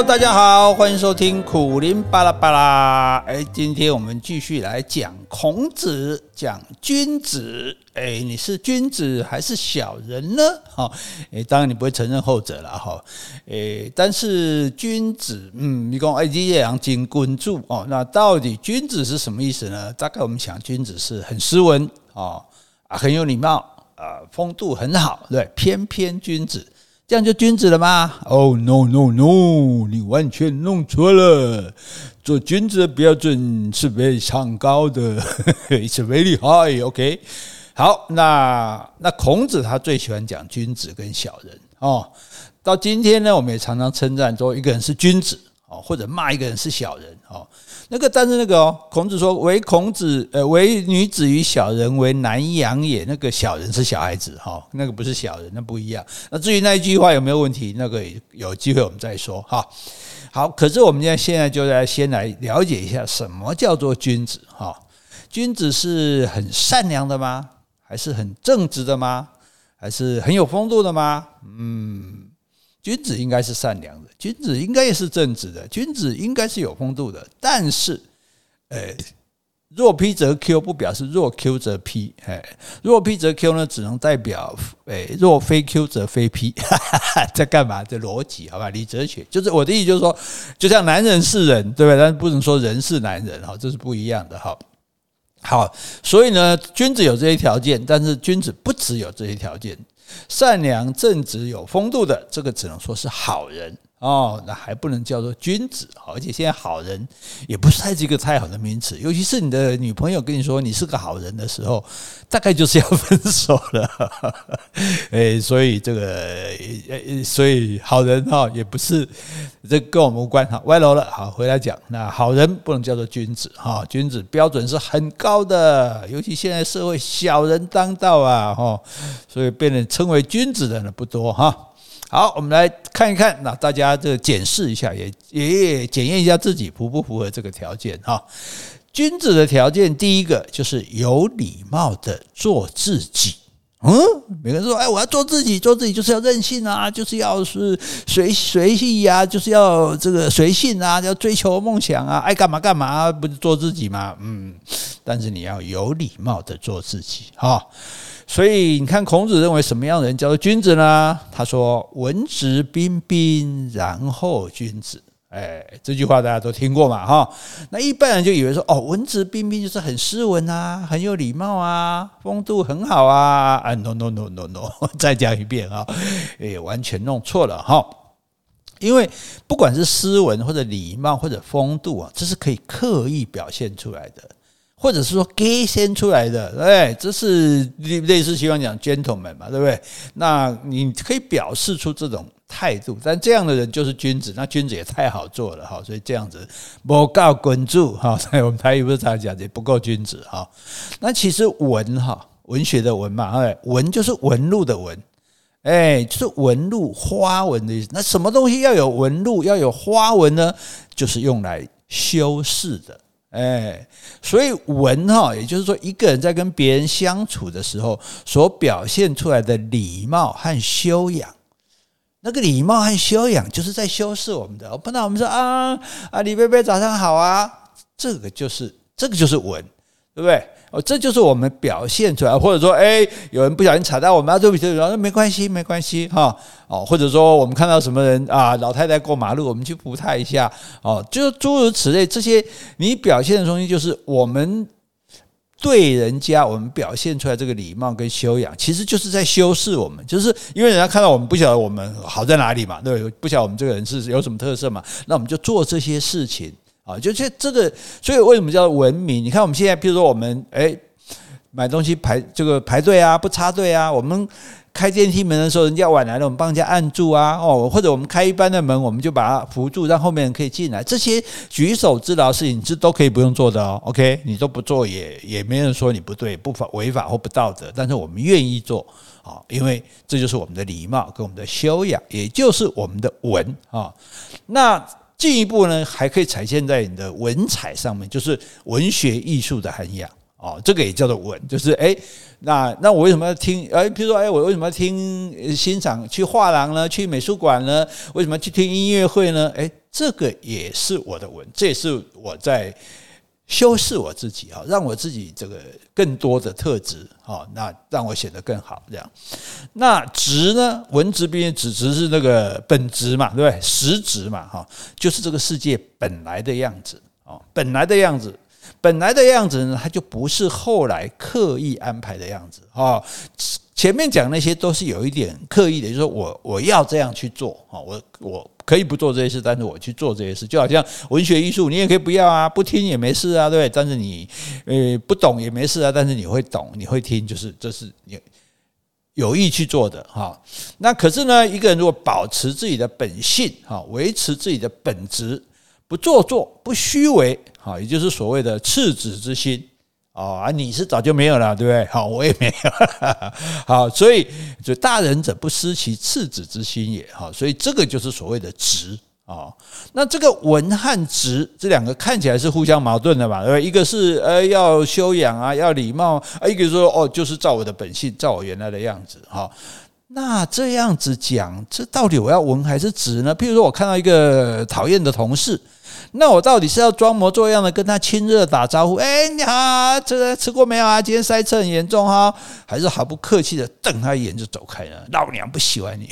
大家好，欢迎收听苦苓巴拉巴拉。哎，今天我们继续来讲孔子，讲君子。哎，你是君子还是小人呢？哈，哎，当然你不会承认后者了哈。哎，但是君子，嗯，你讲哎，你也要经关注哦。那到底君子是什么意思呢？大概我们想，君子是很斯文啊，很有礼貌啊，风度很好，对，翩翩君子。这样就君子了吗？Oh no no no！你完全弄错了。做君子的标准是非常高的，It's very high。OK，好，那那孔子他最喜欢讲君子跟小人哦。到今天呢，我们也常常称赞说一个人是君子哦，或者骂一个人是小人哦。那个，但是那个哦，孔子说：“唯孔子，呃，唯女子与小人为难养也。”那个小人是小孩子哈，那个不是小人，那不一样。那至于那一句话有没有问题，那个有机会我们再说哈。好，可是我们现在现在就来先来了解一下什么叫做君子哈？君子是很善良的吗？还是很正直的吗？还是很有风度的吗？嗯。君子应该是善良的，君子应该也是正直的，君子应该是有风度的。但是，呃，若 P 则 Q 不表示若 Q 则 P，哎，若 P 则 Q 呢，只能代表，哎，若非 Q 则非 P，哈哈哈，在干嘛？这逻辑，好吧？理哲学就是我的意思，就是说，就像男人是人，对不对？但是不能说人是男人，哈，这是不一样的，哈。好，所以呢，君子有这些条件，但是君子不只有这些条件。善良、正直、有风度的，这个只能说是好人。哦，那还不能叫做君子，而且现在好人也不是太这个太好的名词，尤其是你的女朋友跟你说你是个好人的时候，大概就是要分手了。哎，所以这个，所以好人哈也不是这跟我们无关哈，歪楼了。好，回来讲，那好人不能叫做君子哈，君子标准是很高的，尤其现在社会小人当道啊哈，所以被人称为君子的人不多哈。好，我们来看一看，那大家这检视一下，也也检验一下自己符不符合这个条件哈。君子的条件，第一个就是有礼貌的做自己。嗯，每个人说，哎，我要做自己，做自己就是要任性啊，就是要是随随意呀，就是要这个随性啊，要追求梦想啊，爱干嘛干嘛，不是做自己吗？嗯，但是你要有礼貌的做自己哈。所以你看，孔子认为什么样的人叫做君子呢？他说：“文质彬彬，然后君子。”哎，这句话大家都听过嘛？哈，那一般人就以为说：“哦，文质彬彬就是很斯文啊，很有礼貌啊，风度很好啊。”啊，no no no no no，再讲一遍啊，哎，完全弄错了哈。因为不管是斯文或者礼貌或者风度啊，这是可以刻意表现出来的。或者是说给先出来的，哎，这是类似希望讲 gentleman 嘛，对不对？那你可以表示出这种态度，但这样的人就是君子。那君子也太好做了哈，所以这样子不够滚住哈。在我们台语不是常讲的不够君子哈。那其实文哈，文学的文嘛，哎，文就是纹路的纹，哎，就是纹路花纹的意思。那什么东西要有纹路，要有花纹呢？就是用来修饰的。哎，所以文哈，也就是说，一个人在跟别人相处的时候，所表现出来的礼貌和修养，那个礼貌和修养，就是在修饰我们的。碰到我们说啊啊，李贝贝早上好啊，这个就是这个就是文，对不对？哦，这就是我们表现出来，或者说，哎，有人不小心踩到我们啊，对不起，对不起，那没关系，没关系，哈，哦，或者说我们看到什么人啊，老太太过马路，我们去扶她一下，哦，就诸如此类，这些你表现的东西，就是我们对人家，我们表现出来这个礼貌跟修养，其实就是在修饰我们，就是因为人家看到我们不晓得我们好在哪里嘛，对？不晓得我们这个人是有什么特色嘛，那我们就做这些事情。啊，就这这个，所以为什么叫文明？你看我们现在，比如说我们哎买东西排这个排队啊，不插队啊。我们开电梯门的时候，人家晚来了，我们帮人家按住啊。哦，或者我们开一般的门，我们就把它扶住，让后面人可以进来。这些举手之劳事情，这都可以不用做的哦。OK，你都不做也也没人说你不对、不法、违法或不道德。但是我们愿意做啊，因为这就是我们的礼貌跟我们的修养，也就是我们的文啊。那。进一步呢，还可以体现在你的文采上面，就是文学艺术的涵养哦，这个也叫做文，就是诶，那那我为什么要听？诶，比如说诶，我为什么要听欣赏去画廊呢？去美术馆呢？为什么去听音乐会呢？诶，这个也是我的文，这也是我在修饰我自己啊，让我自己这个更多的特质啊，那让我显得更好这样。那质呢？文质彬彬，质质是那个本质嘛，对不对？实质嘛，哈，就是这个世界本来的样子啊，本来的样子，本来的样子呢，它就不是后来刻意安排的样子啊。前面讲那些都是有一点刻意的，就是说我我要这样去做啊，我我可以不做这些事，但是我去做这些事，就好像文学艺术，你也可以不要啊，不听也没事啊，对不对？但是你呃不懂也没事啊，但是你会懂，你会听，就是这是你有意去做的哈。那可是呢，一个人如果保持自己的本性哈，维持自己的本质，不做作，不虚伪，哈，也就是所谓的赤子之心。哦啊，你是早就没有了，对不对？好，我也没有。好，所以就大人者不失其赤子之心也。好，所以这个就是所谓的直啊。那这个文和直这两个看起来是互相矛盾的嘛？对不对？一个是呃要修养啊，要礼貌啊；一个说哦，就是照我的本性，照我原来的样子。好，那这样子讲，这到底我要文还是直呢？譬如说我看到一个讨厌的同事。那我到底是要装模作样的跟他亲热打招呼？哎，你好，这个吃过没有啊？今天塞车很严重哈，还是毫不客气的瞪他一眼就走开了？老娘不喜欢你，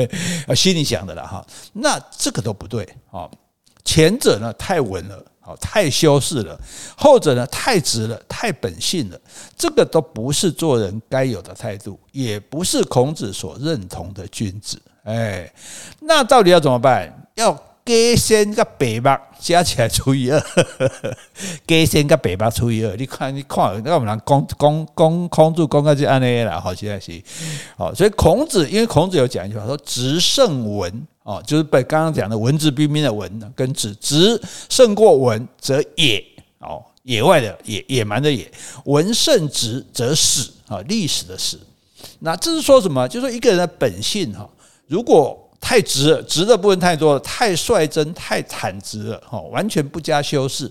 心里想的了哈。那这个都不对啊。前者呢太文了，好太修饰了；后者呢太直了，太本性了。这个都不是做人该有的态度，也不是孔子所认同的君子。哎，那到底要怎么办？要。鸡先跟白目加起来除以二，鸡先跟白目除以二。你看，你看，那我们讲讲讲孔子讲个就安尼啦，好，现在是好。所以孔子，因为孔子有讲一句话说：“直胜文哦，就是被刚刚讲的文质彬彬的文跟直，直胜过文则野哦，野外的野，野蛮的野。文胜直则史啊，历史的史。那这是说什么？就是说一个人的本性哈，如果。太直了，直的部分太多了，太率真、太坦直了，哈，完全不加修饰，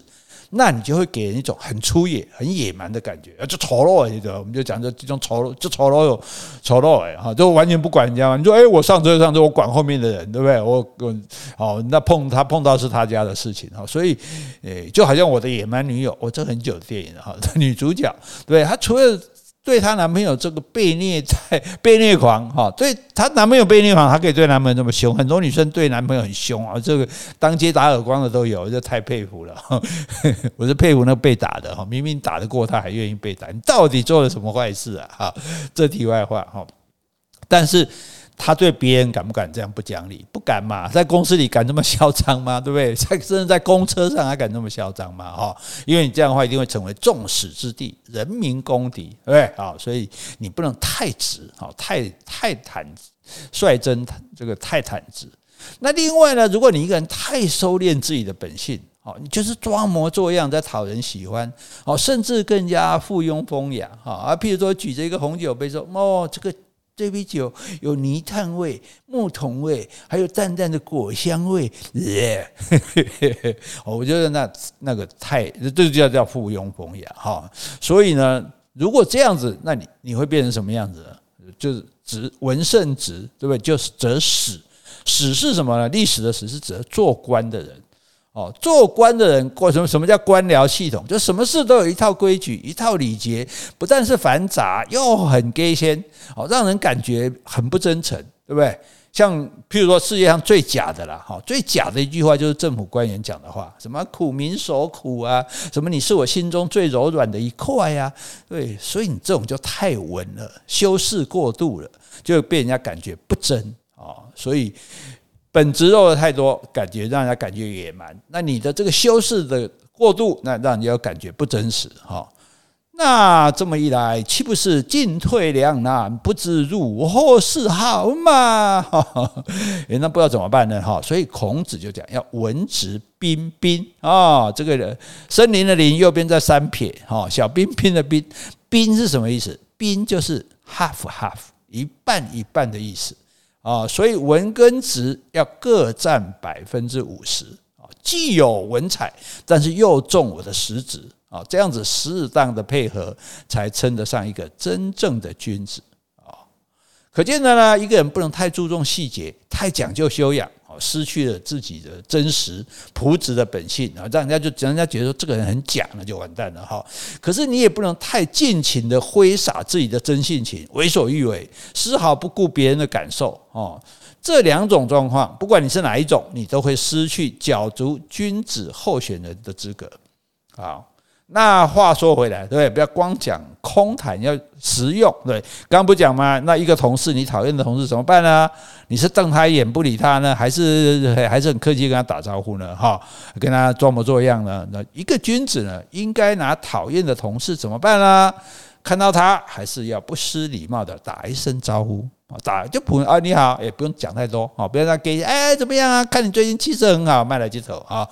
那你就会给人一种很粗野、很野蛮的感觉，就丑陋你知道，我们就讲这这种丑陋，就丑陋有丑陋哎，哈，就完全不管人家嘛。你说，哎，我上车上车，我管后面的人，对不对？我我哦，那碰他碰到是他家的事情哈，所以，诶，就好像我的野蛮女友，我这很久的电影哈，女主角，对，她除了。对她男朋友这个被虐待 被虐狂哈，对她男朋友被虐狂，她可以对男朋友那么凶。很多女生对男朋友很凶啊，这个当街打耳光的都有，这太佩服了。我是佩服那被打的哈，明明打得过她还愿意被打，你到底做了什么坏事啊？哈，这题外话哈，但是。他对别人敢不敢这样不讲理？不敢嘛，在公司里敢这么嚣张吗？对不对？在甚至在公车上还敢这么嚣张吗？哈，因为你这样的话一定会成为众矢之的，人民公敌，对不对？好，所以你不能太直，好，太太坦率真，这个太坦直。那另外呢，如果你一个人太收敛自己的本性，哦，你就是装模作样在讨人喜欢，哦，甚至更加附庸风雅，哈啊，譬如说举着一个红酒杯说，哦，这个。这杯酒有泥炭味、木桶味，还有淡淡的果香味。耶 我觉得那那个太，这就叫叫附庸风雅哈。所以呢，如果这样子，那你你会变成什么样子？就是直文圣直，对不对？就是则史，史是什么呢？历史的史是指做官的人。哦，做官的人过什么？什么叫官僚系统？就什么事都有一套规矩、一套礼节，不但是繁杂，又很假仙，哦，让人感觉很不真诚，对不对？像譬如说世界上最假的啦，哈，最假的一句话就是政府官员讲的话，什么苦民所苦啊，什么你是我心中最柔软的一块呀，对，所以你这种就太文了，修饰过度了，就被人家感觉不真啊，所以。本质肉的太多，感觉让人家感觉野蛮。那你的这个修饰的过度，那让人家感觉不真实哈。那这么一来，岂不是进退两难，不知如何是好嘛？诶，那不知道怎么办呢？哈，所以孔子就讲要文质彬彬啊。这个人森林的林右边在三撇哈，小彬彬的彬，彬是什么意思？彬就是 half half 一半一半的意思。啊，所以文跟直要各占百分之五十啊，既有文采，但是又重我的实质啊，这样子适当的配合，才称得上一个真正的君子啊。可见的呢，一个人不能太注重细节，太讲究修养，失去了自己的真实朴质的本性啊，让人家就人家觉得说这个人很假，那就完蛋了哈。可是你也不能太尽情的挥洒自己的真性情，为所欲为，丝毫不顾别人的感受哦。这两种状况，不管你是哪一种，你都会失去角逐君子候选人的资格好。那话说回来，对，不要光讲空谈，要实用。对，刚不讲吗？那一个同事，你讨厌的同事怎么办呢？你是瞪他一眼不理他呢，还是还是很客气跟他打招呼呢？哈，跟他装模作样呢？那一个君子呢，应该拿讨厌的同事怎么办呢？看到他，还是要不失礼貌的打一声招呼。啊打就普啊，你好，也不用讲太多啊，不要让给哎怎么样啊？看你最近气色很好，卖来接头啊，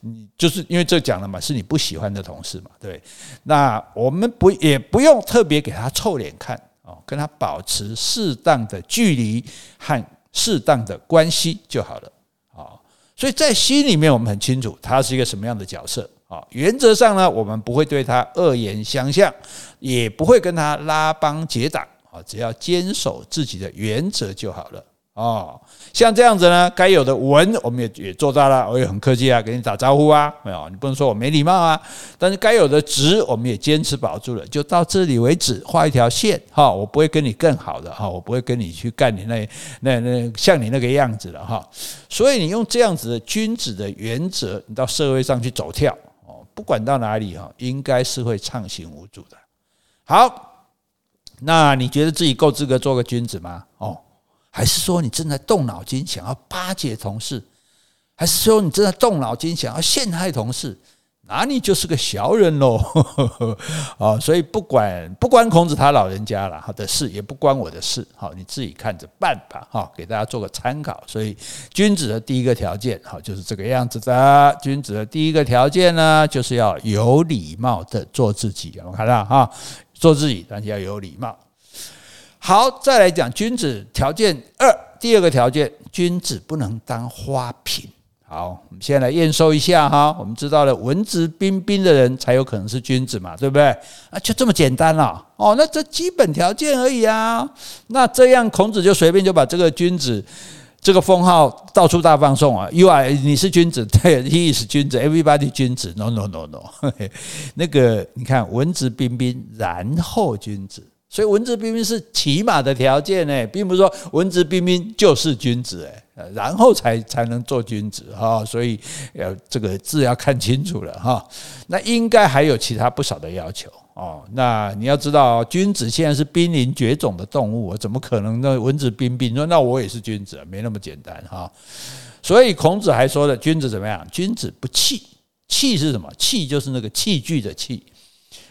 你就是因为这讲了嘛，是你不喜欢的同事嘛，对。那我们不也不用特别给他臭脸看哦，跟他保持适当的距离和适当的关系就好了啊。所以在心里面，我们很清楚他是一个什么样的角色啊。原则上呢，我们不会对他恶言相向，也不会跟他拉帮结党。只要坚守自己的原则就好了哦。像这样子呢，该有的文我们也也做到了，我也很客气啊，给你打招呼啊，没有，你不能说我没礼貌啊。但是该有的直我们也坚持保住了，就到这里为止，画一条线哈。我不会跟你更好的哈，我不会跟你去干你那那那像你那个样子了哈。所以你用这样子的君子的原则，你到社会上去走跳哦，不管到哪里哈，应该是会畅行无阻的。好。那你觉得自己够资格做个君子吗？哦，还是说你正在动脑筋想要巴结同事，还是说你正在动脑筋想要陷害同事？那你就是个小人喽！啊，所以不管不关孔子他老人家了的事，也不关我的事，好，你自己看着办吧，哈，给大家做个参考。所以君子的第一个条件，好，就是这个样子的。君子的第一个条件呢，就是要有礼貌的做自己，有没有看到哈？做自己，但是要有礼貌。好，再来讲君子条件二，第二个条件，君子不能当花瓶。好，我们先来验收一下哈。我们知道了，文质彬彬的人才有可能是君子嘛，对不对？啊，就这么简单了。哦，那这基本条件而已啊。那这样，孔子就随便就把这个君子这个封号到处大放送啊。You are，你是君子，对，He is 君子，Everybody 君子。No no no no，那个你看，文质彬彬，然后君子。所以文质彬彬是起码的条件呢，并不是说文质彬彬就是君子诶，然后才才能做君子哈。所以要这个字要看清楚了哈。那应该还有其他不少的要求哦。那你要知道，君子现在是濒临绝种的动物，怎么可能那文质彬彬？说那我也是君子，没那么简单哈。所以孔子还说的，君子怎么样？君子不器，器是什么？器就是那个器具的器。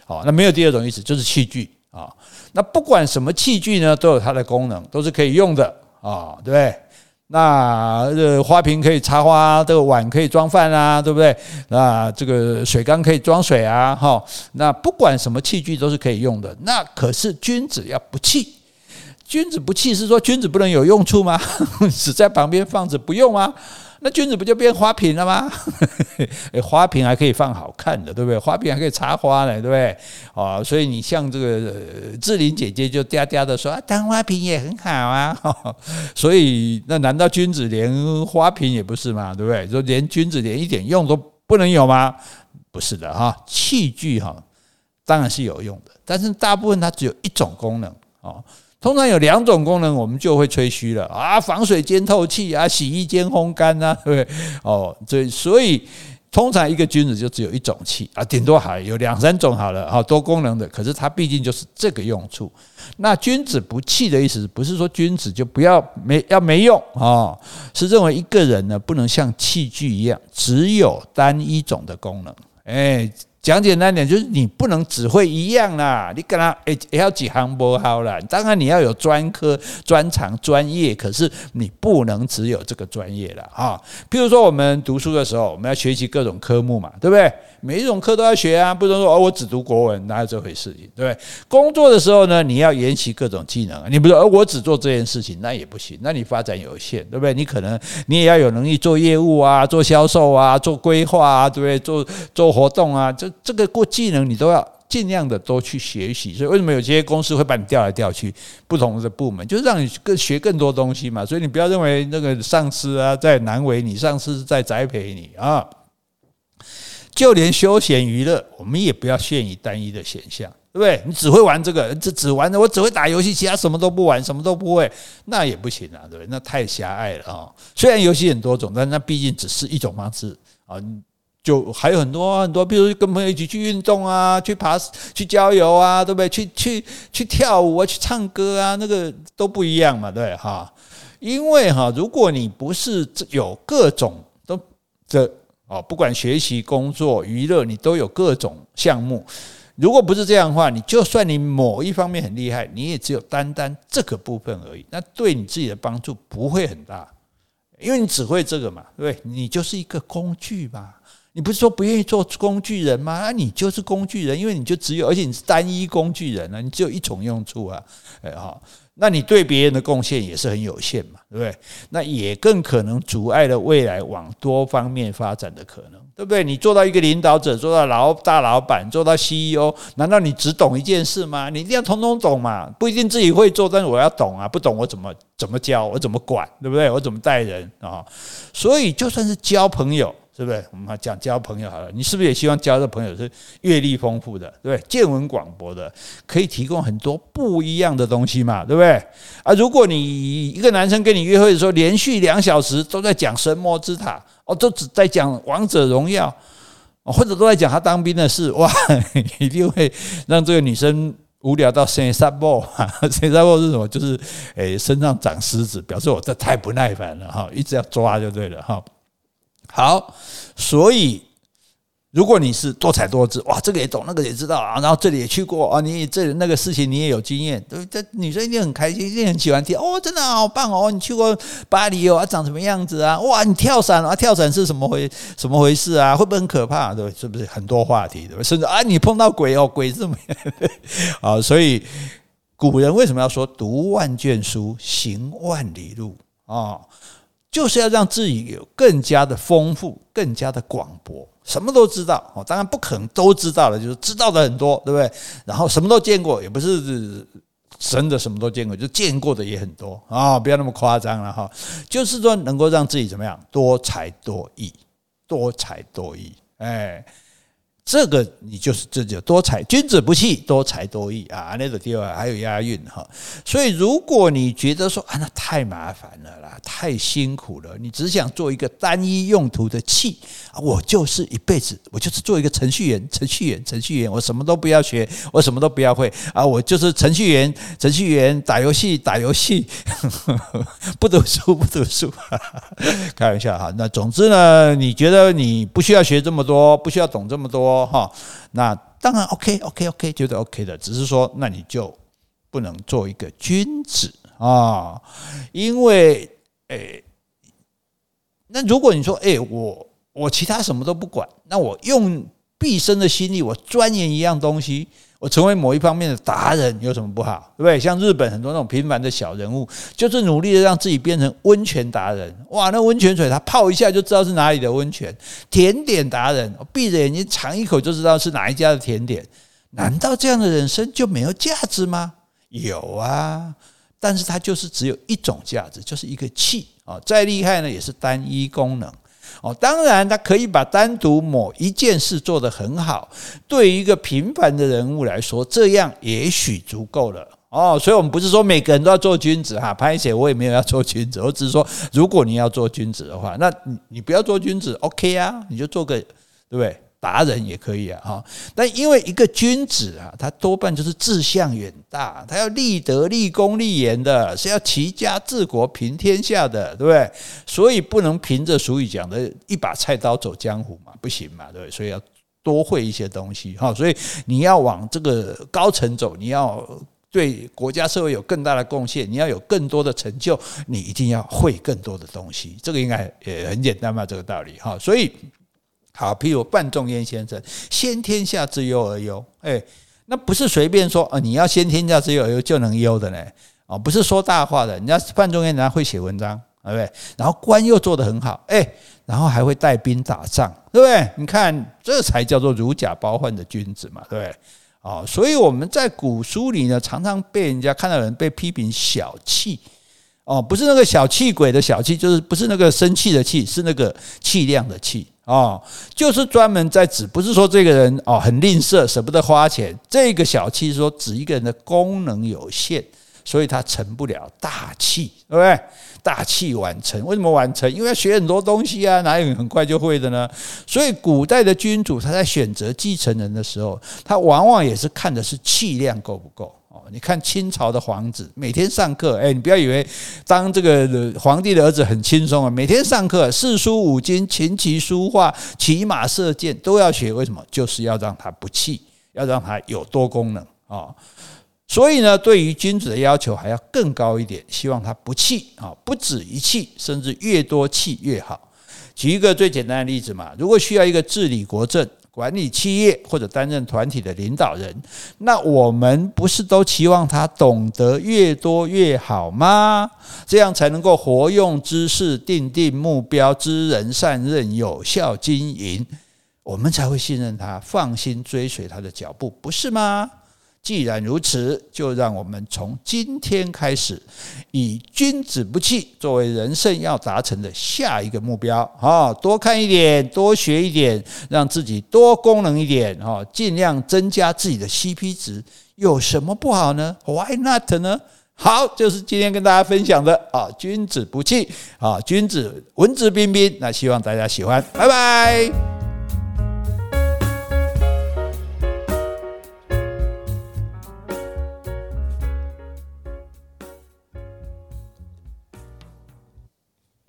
好，那没有第二种意思，就是器具。啊，那不管什么器具呢，都有它的功能，都是可以用的啊，对不对？那这花瓶可以插花，这个碗可以装饭啊，对不对？那这个水缸可以装水啊，哈。那不管什么器具都是可以用的。那可是君子要不器，君子不器是说君子不能有用处吗？只在旁边放着不用吗？那君子不就变花瓶了吗？花瓶还可以放好看的，对不对？花瓶还可以插花呢，对不对？哦，所以你像这个志玲姐姐就嗲嗲的说啊，当花瓶也很好啊。所以那难道君子连花瓶也不是吗？对不对？说连君子连一点用都不能有吗？不是的哈，器具哈当然是有用的，但是大部分它只有一种功能哦。通常有两种功能，我们就会吹嘘了啊，防水兼透气啊，洗衣兼烘干呐，对不对？哦，所以所以通常一个君子就只有一种器啊，顶多还有两三种好了，好多功能的，可是它毕竟就是这个用处。那君子不器的意思，不是说君子就不要没要没用啊，是认为一个人呢不能像器具一样只有单一种的功能，哎。讲简单点，就是你不能只会一样啦，你跟他诶也要几行不好啦。当然你要有专科、专长、专业，可是你不能只有这个专业了啊。譬如说我们读书的时候，我们要学习各种科目嘛，对不对？每一种科都要学啊，不能说哦，我只读国文，哪有这回事情，对不对？工作的时候呢，你要研习各种技能，你不说哦，我只做这件事情，那也不行，那你发展有限，对不对？你可能你也要有能力做业务啊，做销售啊，做规划啊，对不对？做做活动啊，这这个过技能你都要尽量的多去学习。所以为什么有些公司会把你调来调去不同的部门，就是让你更学更多东西嘛。所以你不要认为那个上司啊在难为你，上司是在栽培你啊。就连休闲娱乐，我们也不要限于单一的选项，对不对？你只会玩这个，只只玩的，我只会打游戏，其他什么都不玩，什么都不会，那也不行啊，对不对？那太狭隘了啊！虽然游戏很多种，但那毕竟只是一种方式啊，就还有很多很多，比如跟朋友一起去运动啊，去爬、去郊游啊，对不对？去去去跳舞啊，去唱歌啊，那个都不一样嘛，对哈？因为哈，如果你不是有各种都这。哦，不管学习、工作、娱乐，你都有各种项目。如果不是这样的话，你就算你某一方面很厉害，你也只有单单这个部分而已。那对你自己的帮助不会很大，因为你只会这个嘛，对？你就是一个工具嘛。你不是说不愿意做工具人吗？那你就是工具人，因为你就只有，而且你是单一工具人啊，你只有一种用处啊，哎哈。那你对别人的贡献也是很有限嘛，对不对？那也更可能阻碍了未来往多方面发展的可能，对不对？你做到一个领导者，做到老大老板，做到 CEO，难道你只懂一件事吗？你一定要通通懂嘛，不一定自己会做，但是我要懂啊，不懂我怎么怎么教，我怎么管，对不对？我怎么带人啊？所以就算是交朋友。是不是？我们讲交朋友好了，你是不是也希望交的朋友是阅历丰富的，对不对？见闻广博的，可以提供很多不一样的东西嘛，对不对？啊，如果你一个男生跟你约会的时候，连续两小时都在讲神魔之塔，哦，都只在讲王者荣耀，或者都在讲他当兵的事，哇，一定会让这个女生无聊到生沙波。生沙波是什么？就是诶，身上长虱子，表示我这太不耐烦了哈，一直要抓就对了哈。好，所以如果你是多才多姿，哇，这个也懂，那个也知道啊，然后这里也去过啊，你这那个事情你也有经验，对，这女生一定很开心，一定很喜欢听哦，真的好棒哦，你去过巴黎哦，啊，长什么样子啊？哇，你跳伞啊，跳伞是什么回什么回事啊？会不会很可怕？对，是不是很多话题？对，甚至啊，你碰到鬼哦，鬼这么 样啊？所以古人为什么要说读万卷书，行万里路啊？就是要让自己有更加的丰富，更加的广博，什么都知道哦。当然不可能都知道了，就是知道的很多，对不对？然后什么都见过，也不是神的什么都见过，就见过的也很多啊，不要那么夸张了哈。就是说，能够让自己怎么样，多才多艺，多才多艺，哎。这个你就是这就多才，君子不器，多才多艺啊，那个地方还有押韵哈。所以如果你觉得说啊，那太麻烦了啦，太辛苦了，你只想做一个单一用途的器，我就是一辈子，我就是做一个程序员，程序员，程序员，我什么都不要学，我什么都不要会啊，我就是程序员，程序员打游戏，打游戏，不读书，不读书，开玩笑哈。那总之呢，你觉得你不需要学这么多，不需要懂这么多。哦哈，那当然 OK OK OK，觉得 OK 的，只是说那你就不能做一个君子啊，因为诶，那如果你说诶，我我其他什么都不管，那我用毕生的心力，我钻研一样东西。我成为某一方面的达人有什么不好？对不对？像日本很多那种平凡的小人物，就是努力的让自己变成温泉达人。哇，那温泉水他泡一下就知道是哪里的温泉。甜点达人，闭着眼睛尝一口就知道是哪一家的甜点。难道这样的人生就没有价值吗？有啊，但是它就是只有一种价值，就是一个器啊。再厉害呢，也是单一功能。哦，当然，他可以把单独某一件事做得很好。对于一个平凡的人物来说，这样也许足够了。哦，所以我们不是说每个人都要做君子哈。潘写我也没有要做君子，我只是说，如果你要做君子的话，那你你不要做君子，OK 啊，你就做个，对不对？达人也可以啊，哈！但因为一个君子啊，他多半就是志向远大，他要立德、立功、立言的，是要齐家治国、平天下的，对不对？所以不能凭着俗语讲的一把菜刀走江湖嘛，不行嘛，对不对？所以要多会一些东西，哈！所以你要往这个高层走，你要对国家社会有更大的贡献，你要有更多的成就，你一定要会更多的东西。这个应该也很简单嘛，这个道理，哈！所以。好，譬如范仲淹先生“先天下之忧而忧”，哎，那不是随便说啊，你要先天下之忧而忧就能忧的呢，啊，不是说大话的。人家范仲淹人家会写文章，对不对？然后官又做得很好，哎，然后还会带兵打仗，对不对？你看，这才叫做如假包换的君子嘛，对不对？啊。所以我们在古书里呢，常常被人家看到人被批评小气哦，不是那个小气鬼的小气，就是不是那个生气的气，是那个气量的气哦，就是专门在指，不是说这个人哦很吝啬，舍不得花钱，这个小气是说指一个人的功能有限。所以他成不了大器，对不对？大器晚成，为什么晚成？因为要学很多东西啊，哪有很快就会的呢？所以古代的君主他在选择继承人的时候，他往往也是看的是气量够不够你看清朝的皇子每天上课，哎，你不要以为当这个皇帝的儿子很轻松啊，每天上课四书五经、琴棋书画、骑马射箭都要学，为什么？就是要让他不气，要让他有多功能啊。所以呢，对于君子的要求还要更高一点，希望他不气啊，不止一气，甚至越多气越好。举一个最简单的例子嘛，如果需要一个治理国政、管理企业或者担任团体的领导人，那我们不是都期望他懂得越多越好吗？这样才能够活用知识、定定目标、知人善任、有效经营，我们才会信任他，放心追随他的脚步，不是吗？既然如此，就让我们从今天开始，以君子不器作为人生要达成的下一个目标啊！多看一点，多学一点，让自己多功能一点啊！尽量增加自己的 CP 值，有什么不好呢？Why not 呢？好，就是今天跟大家分享的啊，君子不器啊，君子文质彬彬。那希望大家喜欢，拜拜。